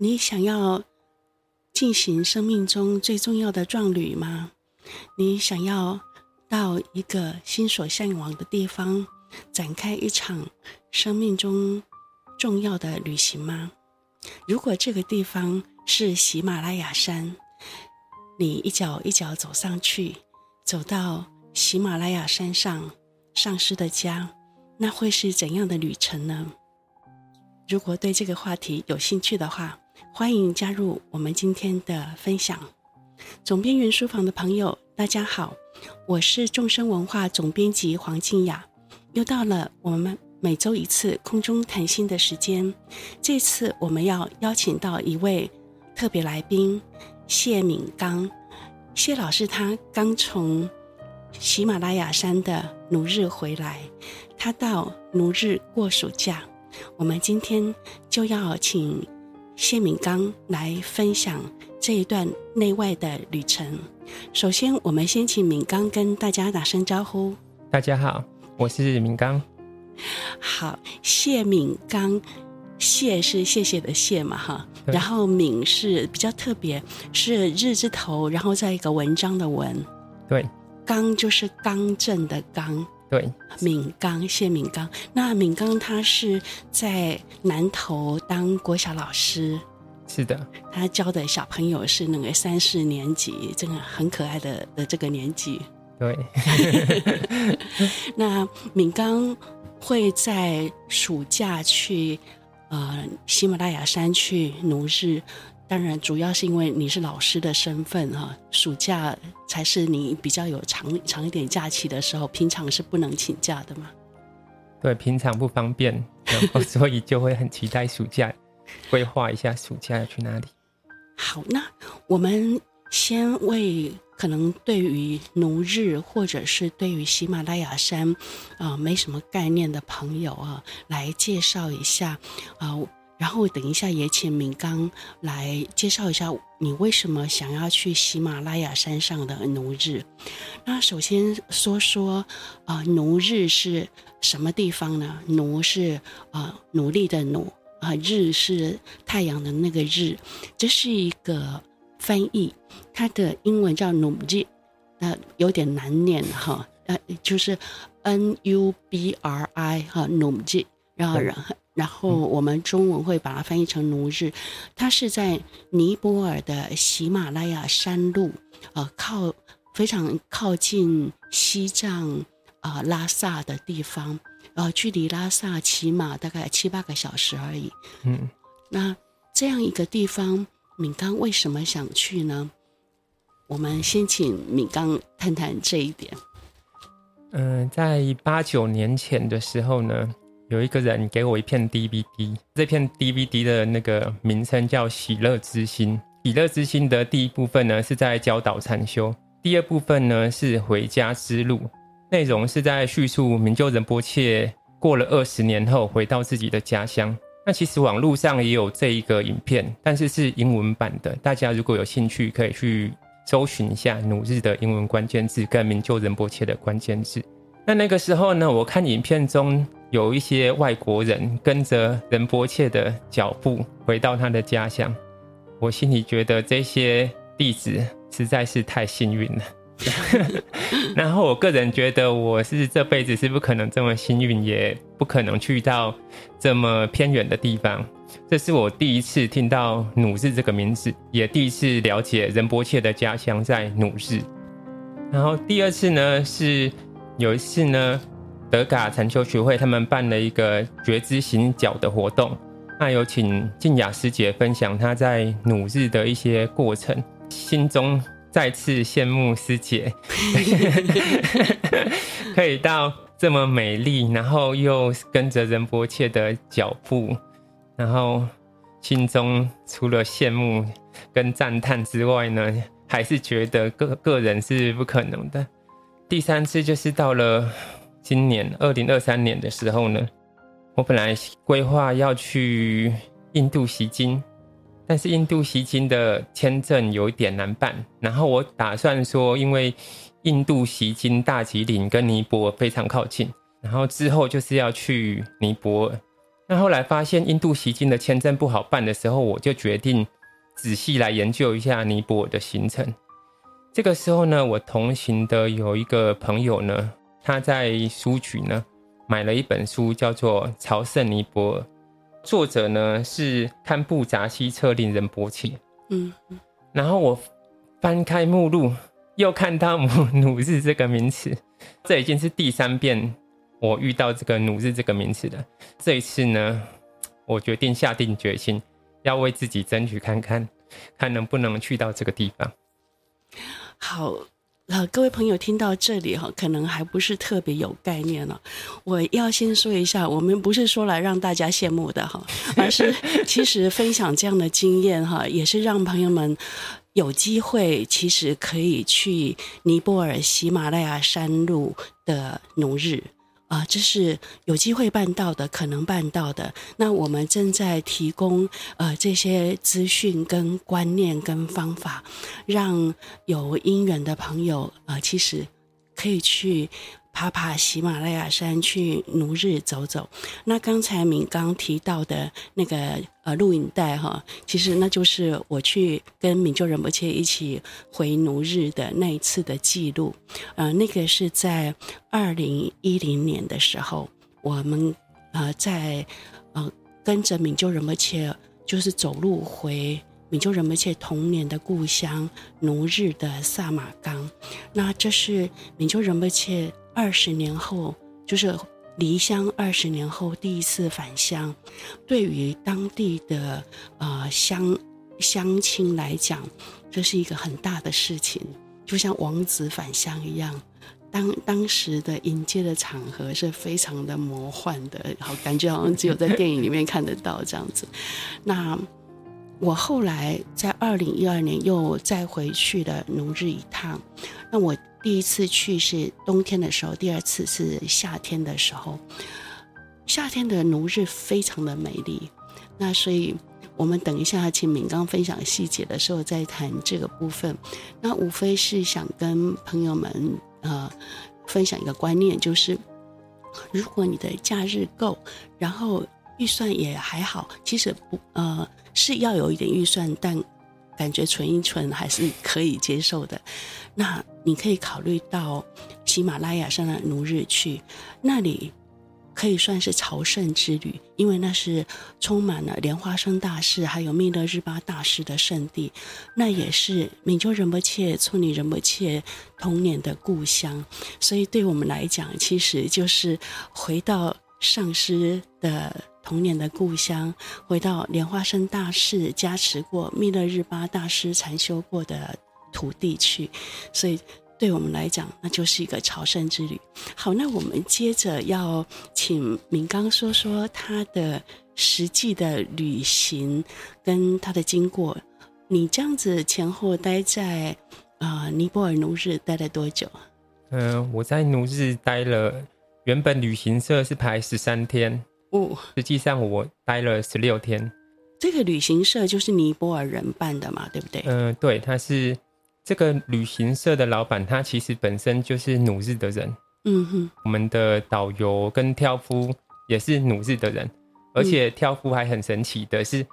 你想要进行生命中最重要的壮旅吗？你想要到一个心所向往的地方，展开一场生命中重要的旅行吗？如果这个地方是喜马拉雅山，你一脚一脚走上去，走到喜马拉雅山上，上师的家，那会是怎样的旅程呢？如果对这个话题有兴趣的话，欢迎加入我们今天的分享。总编云书房的朋友，大家好，我是众生文化总编辑黄静雅。又到了我们每周一次空中谈心的时间，这次我们要邀请到一位特别来宾谢敏刚。谢老师他刚从喜马拉雅山的奴日回来，他到奴日过暑假。我们今天就要请谢敏刚来分享这一段内外的旅程。首先，我们先请敏刚跟大家打声招呼。大家好，我是敏刚。好，谢敏刚，谢是谢谢的谢嘛，哈。然后敏是比较特别，是日字头，然后再一个文章的文。对。刚就是刚正的刚。对，敏刚，谢敏刚。那敏刚他是在南投当国小老师，是的，他教的小朋友是那个三四年级，真的很可爱的的这个年纪。对，那敏刚会在暑假去呃喜马拉雅山去奴日。当然，主要是因为你是老师的身份哈，暑假才是你比较有长长一点假期的时候，平常是不能请假的嘛。对，平常不方便，然后 所以就会很期待暑假，规划一下暑假要去哪里。好，那我们先为可能对于奴日或者是对于喜马拉雅山啊、呃、没什么概念的朋友啊，来介绍一下啊。呃然后等一下也请敏刚来介绍一下你为什么想要去喜马拉雅山上的奴日。那首先说说啊，奴日是什么地方呢？奴是啊努力的努啊，日是太阳的那个日，这是一个翻译，它的英文叫努日，那有点难念哈，呃，就是 N U B R I 哈努日，然后然后。然后我们中文会把它翻译成奴日，它是在尼泊尔的喜马拉雅山路，呃，靠非常靠近西藏啊、呃、拉萨的地方，呃，距离拉萨起码大概七八个小时而已。嗯，那这样一个地方，敏刚为什么想去呢？我们先请敏刚谈谈这一点。嗯、呃，在八九年前的时候呢。有一个人给我一片 DVD，这片 DVD 的那个名称叫《喜乐之心》。喜乐之心的第一部分呢是在教导禅修，第二部分呢是回家之路，内容是在叙述明就仁波切过了二十年后回到自己的家乡。那其实网络上也有这一个影片，但是是英文版的，大家如果有兴趣可以去搜寻一下努日的英文关键字跟明就仁波切的关键字。那那个时候呢，我看影片中。有一些外国人跟着仁波切的脚步回到他的家乡，我心里觉得这些弟子实在是太幸运了。然后我个人觉得我是这辈子是不可能这么幸运，也不可能去到这么偏远的地方。这是我第一次听到努日这个名字，也第一次了解仁波切的家乡在努日。然后第二次呢，是有一次呢。德嘎禅修学会他们办了一个觉知行脚的活动，那有请静雅师姐分享她在努日的一些过程，心中再次羡慕师姐，可以到这么美丽，然后又跟着仁波切的脚步，然后心中除了羡慕跟赞叹之外呢，还是觉得个个人是不可能的。第三次就是到了。今年二零二三年的时候呢，我本来规划要去印度习经，但是印度习经的签证有一点难办。然后我打算说，因为印度习经大吉岭跟尼泊尔非常靠近，然后之后就是要去尼泊尔，那后来发现印度西经的签证不好办的时候，我就决定仔细来研究一下尼泊尔的行程。这个时候呢，我同行的有一个朋友呢，他在书局呢买了一本书，叫做《朝圣尼泊尔》，作者呢是堪布扎西策林仁波切。嗯，然后我翻开目录，又看到“努日”这个名词，这已经是第三遍我遇到这个“努日”这个名词了。这一次呢，我决定下定决心，要为自己争取看看，看能不能去到这个地方。好，呃，各位朋友听到这里哈，可能还不是特别有概念了。我要先说一下，我们不是说来让大家羡慕的哈，而是 其实分享这样的经验哈，也是让朋友们有机会，其实可以去尼泊尔喜马拉雅山路的农日。啊，这是有机会办到的，可能办到的。那我们正在提供呃这些资讯、跟观念、跟方法，让有姻缘的朋友呃，其实可以去。爬爬喜马拉雅山，去奴日走走。那刚才敏刚提到的那个呃录影带哈，其实那就是我去跟敏就仁波切一起回奴日的那一次的记录。呃，那个是在二零一零年的时候，我们呃在呃跟着敏就仁波切，就是走路回敏就仁波切童年的故乡奴日的萨马冈。那这是敏就仁波切。二十年后，就是离乡二十年后第一次返乡，对于当地的呃乡乡亲来讲，这是一个很大的事情，就像王子返乡一样。当当时的迎接的场合是非常的魔幻的，好感觉好像只有在电影里面看得到这样子。那我后来在二零一二年又再回去了农日一趟，那我。第一次去是冬天的时候，第二次是夏天的时候。夏天的奴日非常的美丽，那所以我们等一下请敏刚分享细节的时候再谈这个部分。那无非是想跟朋友们呃分享一个观念，就是如果你的假日够，然后预算也还好，其实不呃是要有一点预算，但。感觉存一存还是可以接受的，那你可以考虑到喜马拉雅山的奴日去，那里可以算是朝圣之旅，因为那是充满了莲花生大师还有密勒日巴大师的圣地，那也是敏州仁波切、措尼仁波切童年的故乡，所以对我们来讲，其实就是回到上师的。童年的故乡，回到莲花生大师加持过、密勒日巴大师禅修过的土地去，所以对我们来讲，那就是一个朝圣之旅。好，那我们接着要请敏刚说说他的实际的旅行跟他的经过。你这样子前后待在啊、尼泊尔奴日待了多久？嗯、呃，我在奴日待了，原本旅行社是排十三天。哦，实际上我待了十六天。这个旅行社就是尼泊尔人办的嘛，对不对？嗯、呃，对，他是这个旅行社的老板，他其实本身就是努日的人。嗯哼，我们的导游跟挑夫也是努日的人，而且挑夫还很神奇的是，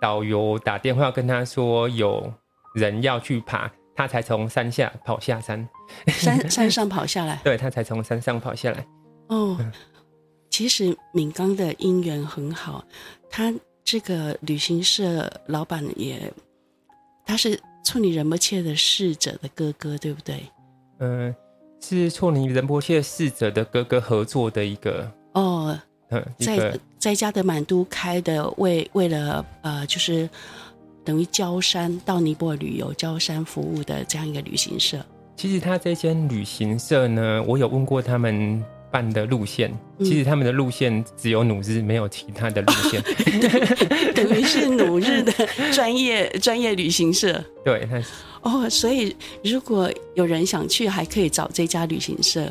导游打电话跟他说有人要去爬，他才从山下跑下山，山山上跑下来。对，他才从山上跑下来。哦。嗯其实敏刚的姻缘很好，他这个旅行社老板也，他是措尼仁波切的侍者的哥哥，对不对？嗯、呃，是措尼仁波切侍者的哥哥合作的一个哦，嗯，在在加德满都开的为，为为了呃，就是等于焦山到尼泊尔旅游、焦山服务的这样一个旅行社。其实他这间旅行社呢，我有问过他们。办的路线，其实他们的路线只有努日，没有其他的路线，对，等于是努日的专业 专业旅行社。对，哦，所以如果有人想去，还可以找这家旅行社。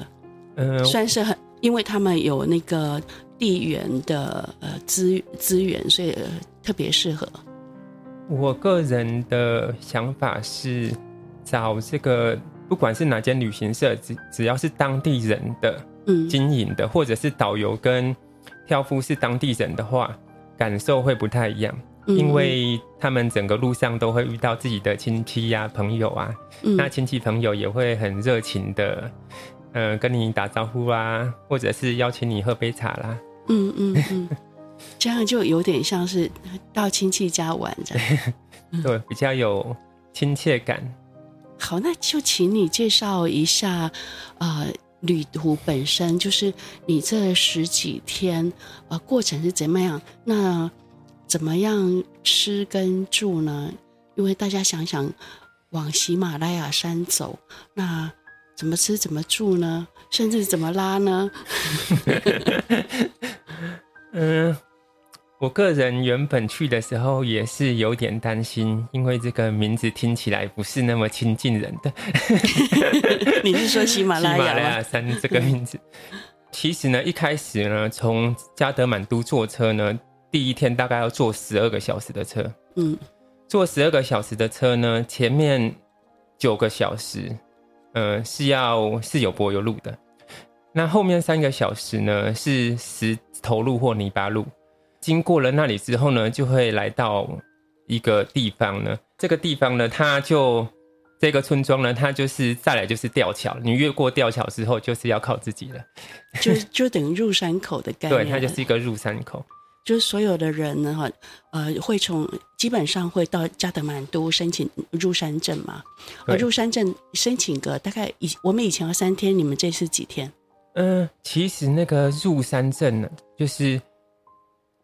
嗯、呃，算是很，因为他们有那个地缘的呃资资源，所以特别适合。我个人的想法是，找这个不管是哪间旅行社，只只要是当地人的。嗯，经营的，或者是导游跟挑夫是当地人的话，感受会不太一样，嗯、因为他们整个路上都会遇到自己的亲戚呀、啊、朋友啊，嗯、那亲戚朋友也会很热情的，嗯、呃，跟你打招呼啊，或者是邀请你喝杯茶啦。嗯嗯嗯，这样就有点像是到亲戚家玩这样，对，比较有亲切感。好，那就请你介绍一下，呃，旅途本身就是你这十几天，呃，过程是怎么样？那怎么样吃跟住呢？因为大家想想，往喜马拉雅山走，那怎么吃怎么住呢？甚至怎么拉呢？嗯。我个人原本去的时候也是有点担心，因为这个名字听起来不是那么亲近人的。你是说喜马拉雅？喜马拉雅山这个名字，其实呢，一开始呢，从加德满都坐车呢，第一天大概要坐十二个小时的车。嗯，坐十二个小时的车呢，前面九个小时，呃，是要是有柏油路的，那后面三个小时呢，是石头路或泥巴路。经过了那里之后呢，就会来到一个地方呢。这个地方呢，它就这个村庄呢，它就是再来就是吊桥。你越过吊桥之后，就是要靠自己了。就就等于入山口的概念。对，它就是一个入山口。就是所有的人呢，哈，呃，会从基本上会到加德满都申请入山证嘛。而入山证申请个大概以我们以前要三天，你们这是几天？嗯、呃，其实那个入山证呢，就是。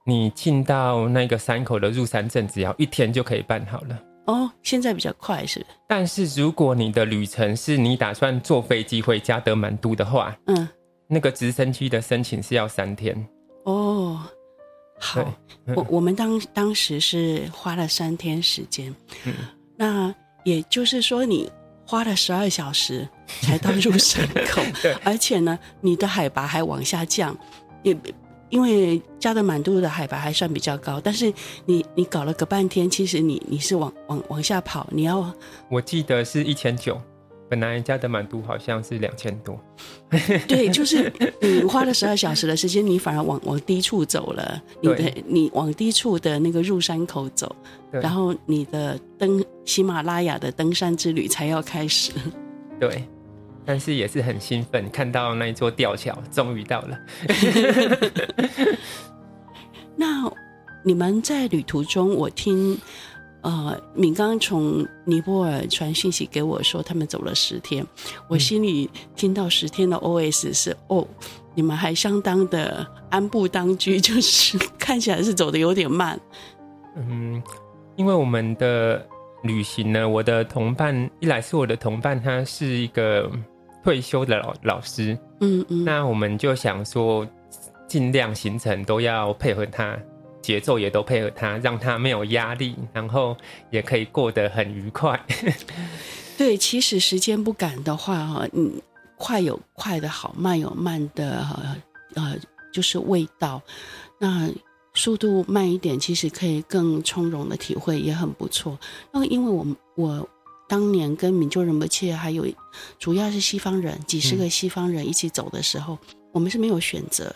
你进到那个山口的入山证，只要一天就可以办好了。哦，现在比较快是。但是如果你的旅程是你打算坐飞机回加德满都的话，嗯，那个直升机的申请是要三天。哦，好，嗯、我我们当当时是花了三天时间，嗯，那也就是说你花了十二小时才到入山口，而且呢，你的海拔还往下降，也。因为加德满都的海拔还算比较高，但是你你搞了个半天，其实你你是往往往下跑，你要我记得是一千九，本来加德满都好像是两千多，对，就是你花了十二小时的时间，你反而往往低处走了，你的你往低处的那个入山口走，对。然后你的登喜马拉雅的登山之旅才要开始，对。但是也是很兴奋，看到那一座吊桥，终于到了。那你们在旅途中，我听呃，敏刚从尼泊尔传信息给我说，他们走了十天。我心里听到十天的 OS 是：嗯、哦，你们还相当的安步当居，就是看起来是走的有点慢。嗯，因为我们的旅行呢，我的同伴一来是我的同伴，他是一个。退休的老老师，嗯嗯，那我们就想说，尽量行程都要配合他，节奏也都配合他，让他没有压力，然后也可以过得很愉快。对，其实时间不赶的话，哈，嗯，快有快的好，慢有慢的，呃，就是味道。那速度慢一点，其实可以更从容的体会，也很不错。那因为我我。当年跟敏就仁波切还有主要是西方人，几十个西方人一起走的时候，嗯、我们是没有选择，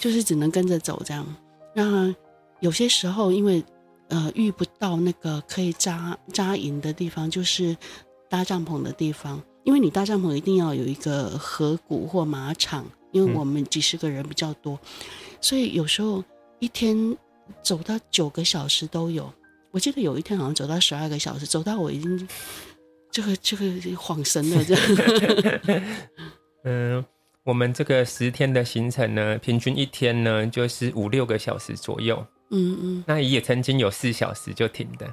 就是只能跟着走这样。那有些时候因为呃遇不到那个可以扎扎营的地方，就是搭帐篷的地方，因为你搭帐篷一定要有一个河谷或马场，因为我们几十个人比较多，嗯、所以有时候一天走到九个小时都有。我记得有一天好像走到十二个小时，走到我已经。这个这个恍神了，这样。嗯，我们这个十天的行程呢，平均一天呢就是五六个小时左右。嗯嗯，嗯那也曾经有四小时就停的。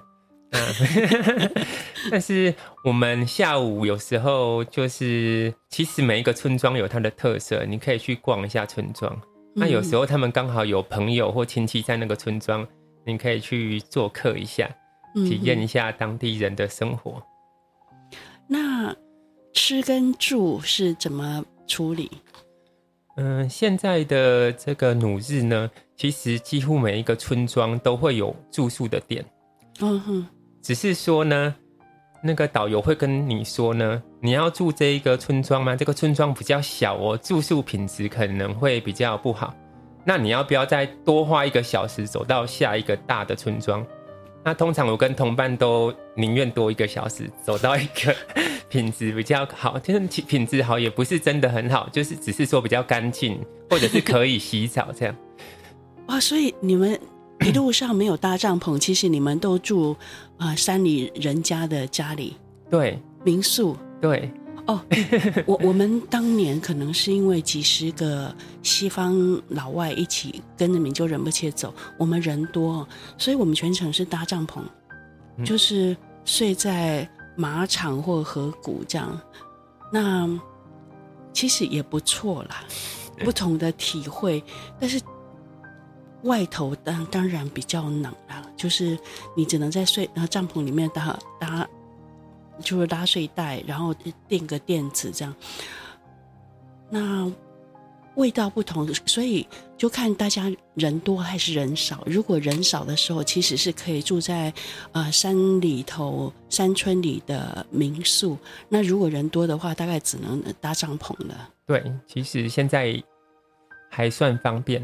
嗯，但是我们下午有时候就是，其实每一个村庄有它的特色，你可以去逛一下村庄。那有时候他们刚好有朋友或亲戚在那个村庄，你可以去做客一下，体验一下当地人的生活。那吃跟住是怎么处理？嗯、呃，现在的这个努日呢，其实几乎每一个村庄都会有住宿的店。嗯哼，只是说呢，那个导游会跟你说呢，你要住这一个村庄吗？这个村庄比较小哦，住宿品质可能会比较不好。那你要不要再多花一个小时走到下一个大的村庄？那通常我跟同伴都宁愿多一个小时走到一个品质比较好，就是品质好也不是真的很好，就是只是说比较干净，或者是可以洗澡这样。哇，所以你们一路上没有搭帐篷，其实你们都住啊、呃、山里人家的家里，对，民宿，对。哦，我我们当年可能是因为几十个西方老外一起跟着民就仁波切走，我们人多，所以我们全程是搭帐篷，就是睡在马场或河谷这样。那其实也不错啦，不同的体会。但是外头当当然比较冷啦，就是你只能在睡呃帐篷里面搭搭。就是拉睡袋，然后垫个垫子这样。那味道不同，所以就看大家人多还是人少。如果人少的时候，其实是可以住在呃山里头山村里的民宿。那如果人多的话，大概只能搭帐篷了。对，其实现在还算方便。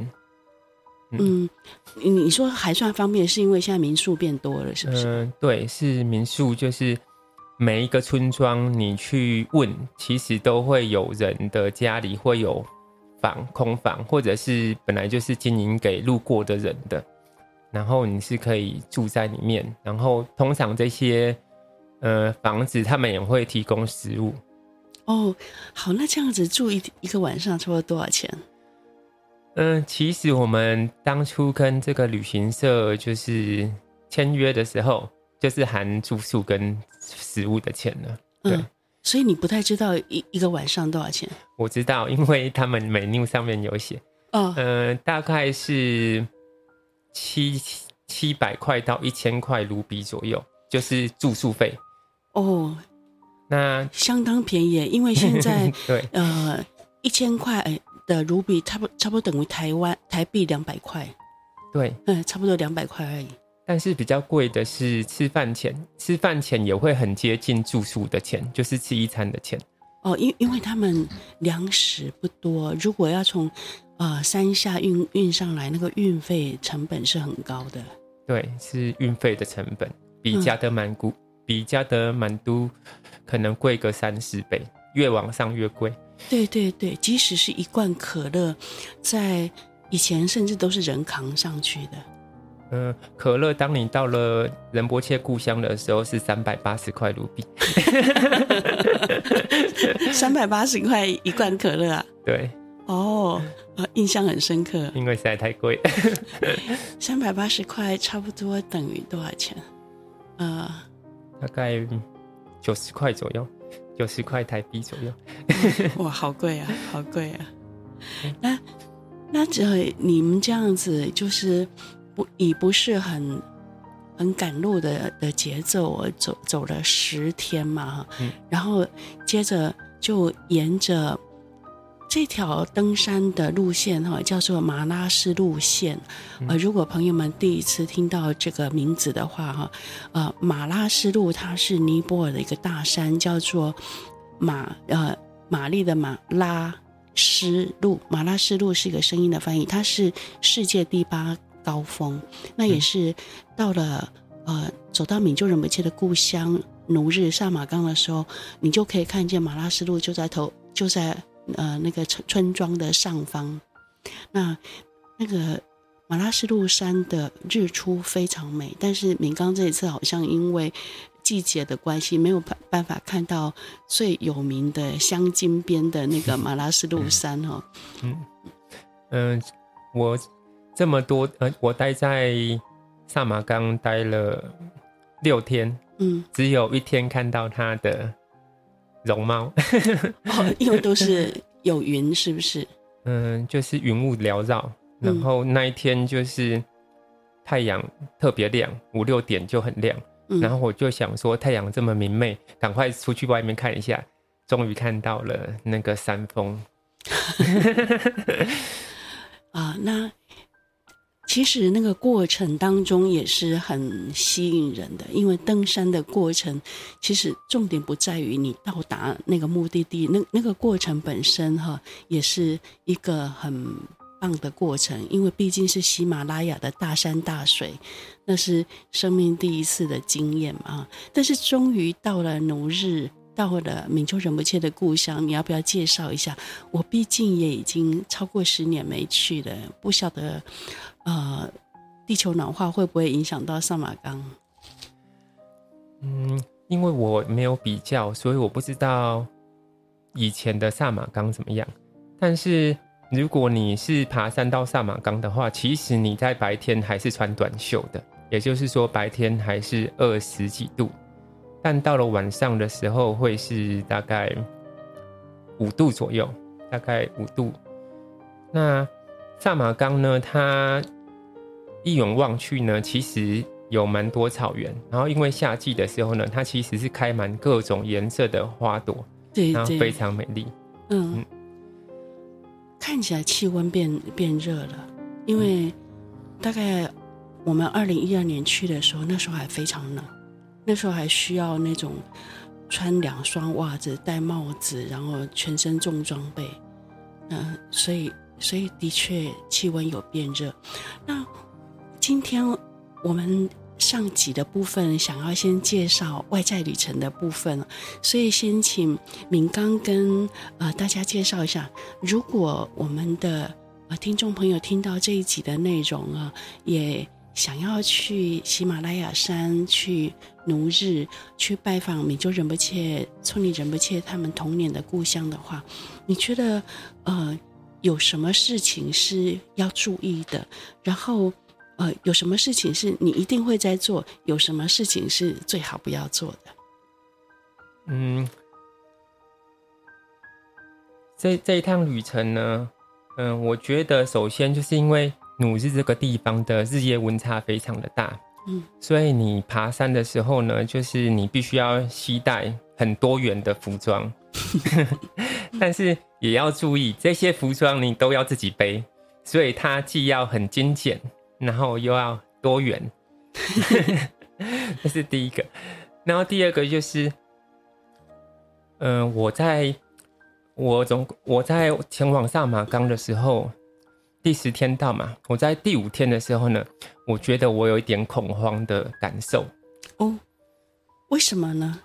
嗯，嗯，你说还算方便，是因为现在民宿变多了，是不是？嗯，对，是民宿就是。每一个村庄，你去问，其实都会有人的家里会有房空房，或者是本来就是经营给路过的人的，然后你是可以住在里面。然后通常这些呃房子，他们也会提供食物。哦，好，那这样子住一一个晚上，差不多多少钱？嗯、呃，其实我们当初跟这个旅行社就是签约的时候，就是含住宿跟。食物的钱呢？对，嗯，所以你不太知道一一个晚上多少钱？我知道，因为他们 menu 上面有写，哦，呃，大概是七七百块到一千块卢比左右，就是住宿费。哦，那相当便宜，因为现在 对，呃，一千块的卢比差不差不多等于台湾台币两百块，对，嗯，差不多两百块而已。但是比较贵的是吃饭钱，吃饭钱也会很接近住宿的钱，就是吃一餐的钱。哦，因因为他们粮食不多，如果要从呃山下运运上来，那个运费成本是很高的。对，是运费的成本比加德满都、嗯、比加德满都可能贵个三四倍，越往上越贵。对对对，即使是一罐可乐，在以前甚至都是人扛上去的。嗯，可乐，当你到了仁波切故乡的时候，是三百八十块卢比。三百八十块一罐可乐啊？对。哦，印象很深刻。因为实在太贵。三百八十块差不多等于多少钱？呃，大概九十块左右，九十块台币左右。哇，好贵啊，好贵啊！那那这你们这样子就是。不，以不是很很赶路的的节奏，我走走了十天嘛，嗯，然后接着就沿着这条登山的路线哈，叫做马拉斯路线。呃，如果朋友们第一次听到这个名字的话哈，呃，马拉斯路它是尼泊尔的一个大山，叫做马呃玛丽的马拉斯路，马拉斯路是一个声音的翻译，它是世界第八。高峰，那也是到了呃，走到敏就仁波切的故乡奴日萨马冈的时候，你就可以看见马拉斯路就在头，就在呃那个村村庄的上方。那那个马拉斯路山的日出非常美，但是明刚这一次好像因为季节的关系，没有办办法看到最有名的香金边的那个马拉斯路山哈。嗯嗯、呃，我。这么多，呃，我待在萨马冈待了六天，嗯，只有一天看到它的容貌，哦，因为都是有云，是不是？嗯，就是云雾缭绕，然后那一天就是太阳特别亮，五六点就很亮，嗯，然后我就想说太阳这么明媚，赶快出去外面看一下，终于看到了那个山峰，啊，那。其实那个过程当中也是很吸引人的，因为登山的过程，其实重点不在于你到达那个目的地，那那个过程本身哈，也是一个很棒的过程，因为毕竟是喜马拉雅的大山大水，那是生命第一次的经验嘛。但是终于到了奴日，到了闽州人不切的故乡，你要不要介绍一下？我毕竟也已经超过十年没去了，不晓得，呃，地球暖化会不会影响到萨马冈？嗯，因为我没有比较，所以我不知道以前的萨马冈怎么样，但是。如果你是爬山到萨马冈的话，其实你在白天还是穿短袖的，也就是说白天还是二十几度，但到了晚上的时候会是大概五度左右，大概五度。那萨马冈呢，它一眼望去呢，其实有蛮多草原，然后因为夏季的时候呢，它其实是开满各种颜色的花朵，对，对，然后非常美丽，嗯。嗯。看起来气温变变热了，因为大概我们二零一二年去的时候，那时候还非常冷，那时候还需要那种穿两双袜子、戴帽子，然后全身重装备。嗯、所以所以的确气温有变热。那今天我们。上集的部分想要先介绍外在旅程的部分，所以先请敏刚跟呃大家介绍一下。如果我们的呃听众朋友听到这一集的内容啊，也想要去喜马拉雅山去奴日，去拜访闽州仁波切、村里仁波切他们童年的故乡的话，你觉得呃有什么事情是要注意的？然后。呃，有什么事情是你一定会在做？有什么事情是最好不要做的？嗯，这这一趟旅程呢，嗯、我觉得首先就是因为奴日这个地方的日夜温差非常的大，嗯，所以你爬山的时候呢，就是你必须要携带很多元的服装，但是也要注意这些服装你都要自己背，所以它既要很精简。然后又要多元，这是第一个。然后第二个就是，嗯、呃，我在我总我在前往萨马冈的时候，第十天到嘛，我在第五天的时候呢，我觉得我有一点恐慌的感受。哦，为什么呢？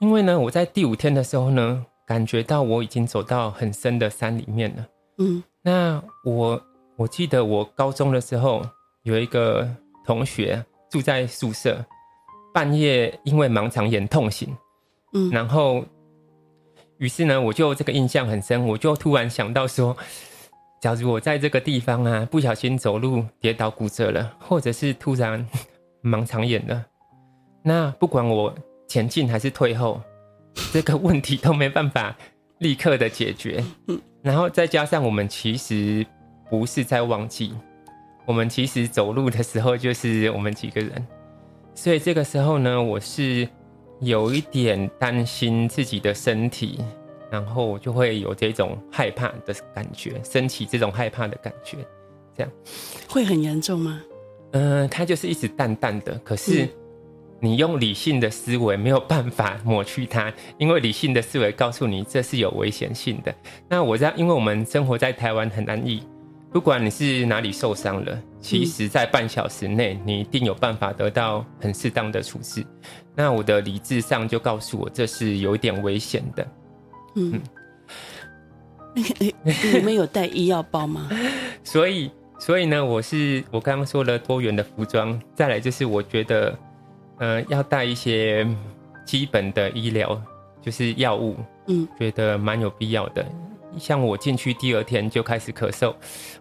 因为呢，我在第五天的时候呢，感觉到我已经走到很深的山里面了。嗯，那我。我记得我高中的时候有一个同学住在宿舍，半夜因为盲肠炎痛醒，嗯，然后于是呢，我就这个印象很深，我就突然想到说，假如我在这个地方啊，不小心走路跌倒骨折了，或者是突然盲肠炎了，那不管我前进还是退后，这个问题都没办法立刻的解决，然后再加上我们其实。不是在忘记，我们其实走路的时候就是我们几个人，所以这个时候呢，我是有一点担心自己的身体，然后我就会有这种害怕的感觉，升起这种害怕的感觉，这样会很严重吗？嗯、呃，它就是一直淡淡的，可是你用理性的思维没有办法抹去它，因为理性的思维告诉你这是有危险性的。那我在，因为我们生活在台湾很安逸。不管你是哪里受伤了，其实，在半小时内，你一定有办法得到很适当的处置。那我的理智上就告诉我，这是有一点危险的。嗯，那个，你们有带医药包吗？所以，所以呢，我是我刚刚说了多元的服装，再来就是我觉得，呃，要带一些基本的医疗，就是药物，嗯，觉得蛮有必要的。像我进去第二天就开始咳嗽，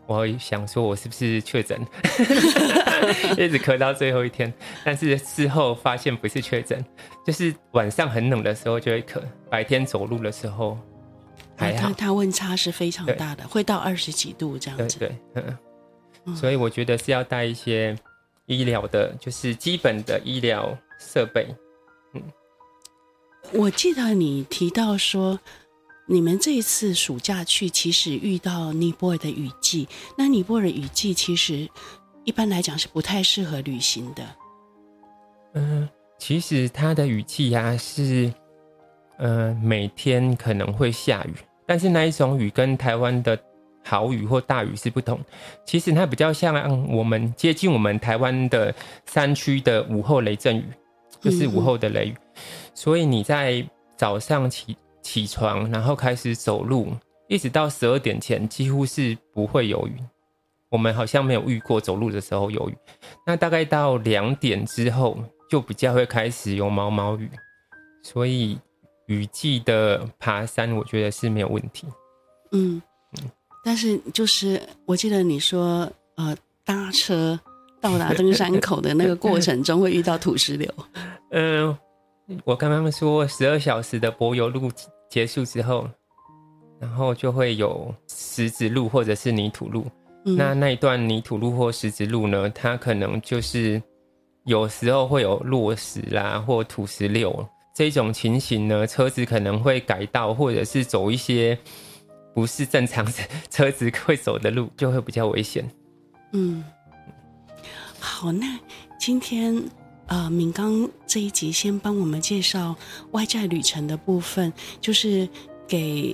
我想说我是不是确诊，一直咳到最后一天。但是事后发现不是确诊，就是晚上很冷的时候就会咳，白天走路的时候还好。它温差是非常大的，会到二十几度这样子。对对，嗯。所以我觉得是要带一些医疗的，就是基本的医疗设备。嗯，我记得你提到说。你们这一次暑假去，其实遇到尼泊尔的雨季。那尼泊尔雨季其实一般来讲是不太适合旅行的。嗯，其实它的雨季呀、啊、是，呃，每天可能会下雨，但是那一种雨跟台湾的好雨或大雨是不同。其实它比较像我们接近我们台湾的山区的午后雷阵雨，就是午后的雷雨。所以你在早上起起床，然后开始走路，一直到十二点前，几乎是不会有雨。我们好像没有遇过走路的时候有雨。那大概到两点之后，就比较会开始有毛毛雨。所以雨季的爬山，我觉得是没有问题。嗯，但是就是我记得你说，呃，搭车到达登山口的那个过程 中会遇到土石流。嗯、呃，我跟他们说十二小时的柏油路结束之后，然后就会有石子路或者是泥土路。嗯、那那一段泥土路或石子路呢，它可能就是有时候会有落石啦，或土石流。这种情形呢，车子可能会改道，或者是走一些不是正常车子会走的路，就会比较危险。嗯，好，那今天呃，敏刚这一集先帮我们介绍外在旅程的部分，就是给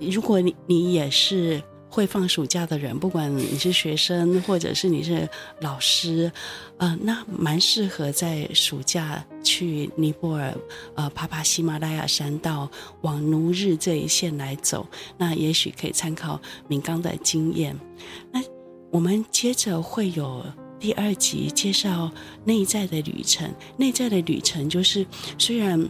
如果你你也是。会放暑假的人，不管你是学生或者是你是老师，呃，那蛮适合在暑假去尼泊尔，呃，爬爬喜马拉雅山道，往奴日这一线来走。那也许可以参考敏刚的经验。那我们接着会有第二集介绍内在的旅程。内在的旅程就是虽然。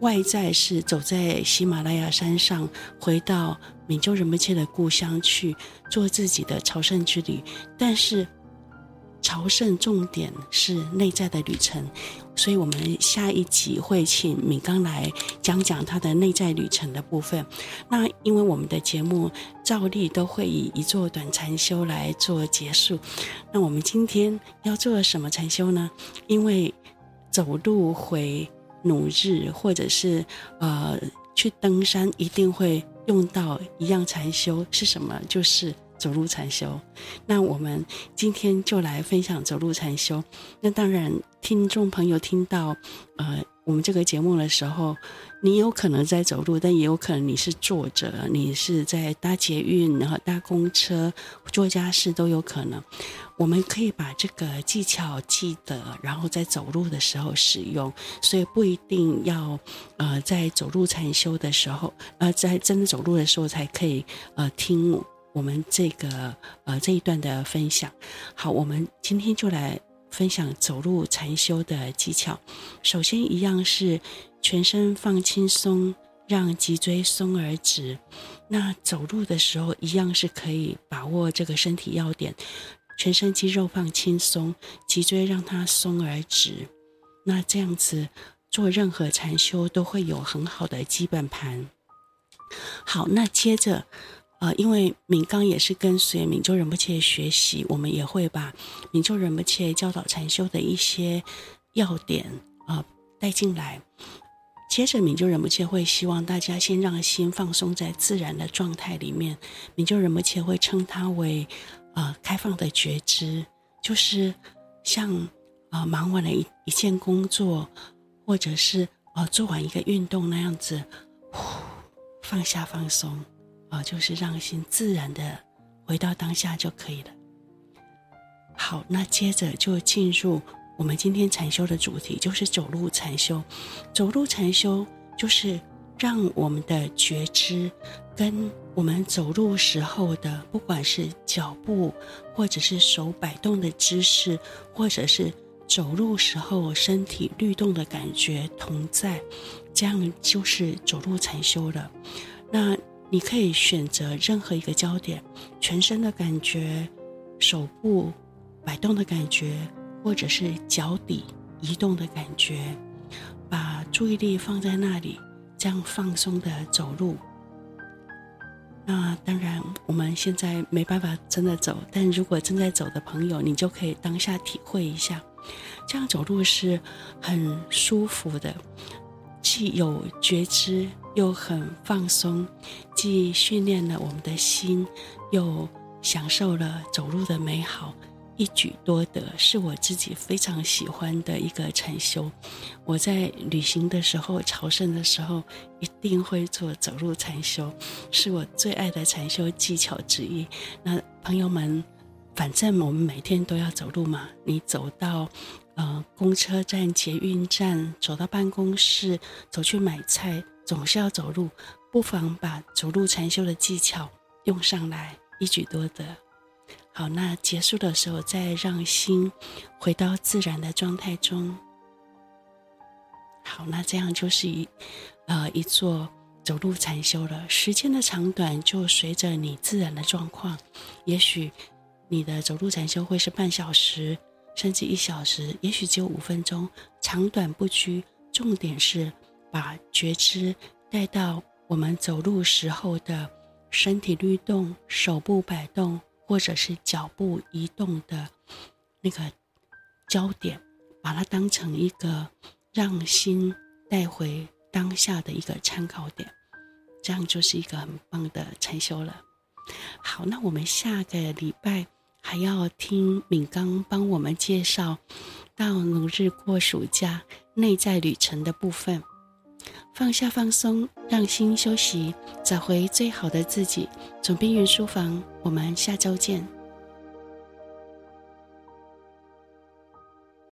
外在是走在喜马拉雅山上，回到明就仁波切的故乡去做自己的朝圣之旅，但是朝圣重点是内在的旅程，所以我们下一集会请敏刚来讲讲他的内在旅程的部分。那因为我们的节目照例都会以一座短禅修来做结束，那我们今天要做什么禅修呢？因为走路回。努日，或者是呃去登山，一定会用到一样禅修是什么？就是走路禅修。那我们今天就来分享走路禅修。那当然，听众朋友听到呃我们这个节目的时候，你有可能在走路，但也有可能你是坐着，你是在搭捷运，然后搭公车、做家事都有可能。我们可以把这个技巧记得，然后在走路的时候使用，所以不一定要呃在走路禅修的时候，呃在真的走路的时候才可以呃听我们这个呃这一段的分享。好，我们今天就来分享走路禅修的技巧。首先，一样是全身放轻松，让脊椎松而直。那走路的时候，一样是可以把握这个身体要点。全身肌肉放轻松，脊椎让它松而直。那这样子做任何禅修都会有很好的基本盘。好，那接着，呃，因为敏刚也是跟随敏就仁波切学习，我们也会把敏就仁波切教导禅修的一些要点啊、带进来。接着，敏就仁波切会希望大家先让心放松在自然的状态里面。敏就仁波切会称它为。呃，开放的觉知，就是像呃忙完了一一件工作，或者是呃做完一个运动那样子，呼，放下放松，啊、就是让心自然的回到当下就可以了。好，那接着就进入我们今天禅修的主题，就是走路禅修。走路禅修就是让我们的觉知跟。我们走路时候的，不管是脚步，或者是手摆动的姿势，或者是走路时候身体律动的感觉同在，这样就是走路禅修了。那你可以选择任何一个焦点，全身的感觉，手部摆动的感觉，或者是脚底移动的感觉，把注意力放在那里，这样放松的走路。那当然，我们现在没办法真的走，但如果正在走的朋友，你就可以当下体会一下，这样走路是很舒服的，既有觉知又很放松，既训练了我们的心，又享受了走路的美好，一举多得，是我自己非常喜欢的一个禅修。我在旅行的时候、朝圣的时候，一定会做走路禅修，是我最爱的禅修技巧之一。那朋友们，反正我们每天都要走路嘛，你走到呃公车站、捷运站，走到办公室，走去买菜，总是要走路，不妨把走路禅修的技巧用上来，一举多得。好，那结束的时候，再让心回到自然的状态中。好，那这样就是一呃一座走路禅修了。时间的长短就随着你自然的状况，也许你的走路禅修会是半小时，甚至一小时，也许只有五分钟，长短不拘。重点是把觉知带到我们走路时候的身体律动、手部摆动。或者是脚步移动的那个焦点，把它当成一个让心带回当下的一个参考点，这样就是一个很棒的禅修了。好，那我们下个礼拜还要听敏刚帮我们介绍到努日过暑假内在旅程的部分。放下放松，让心休息，找回最好的自己。总兵云书房，我们下周见。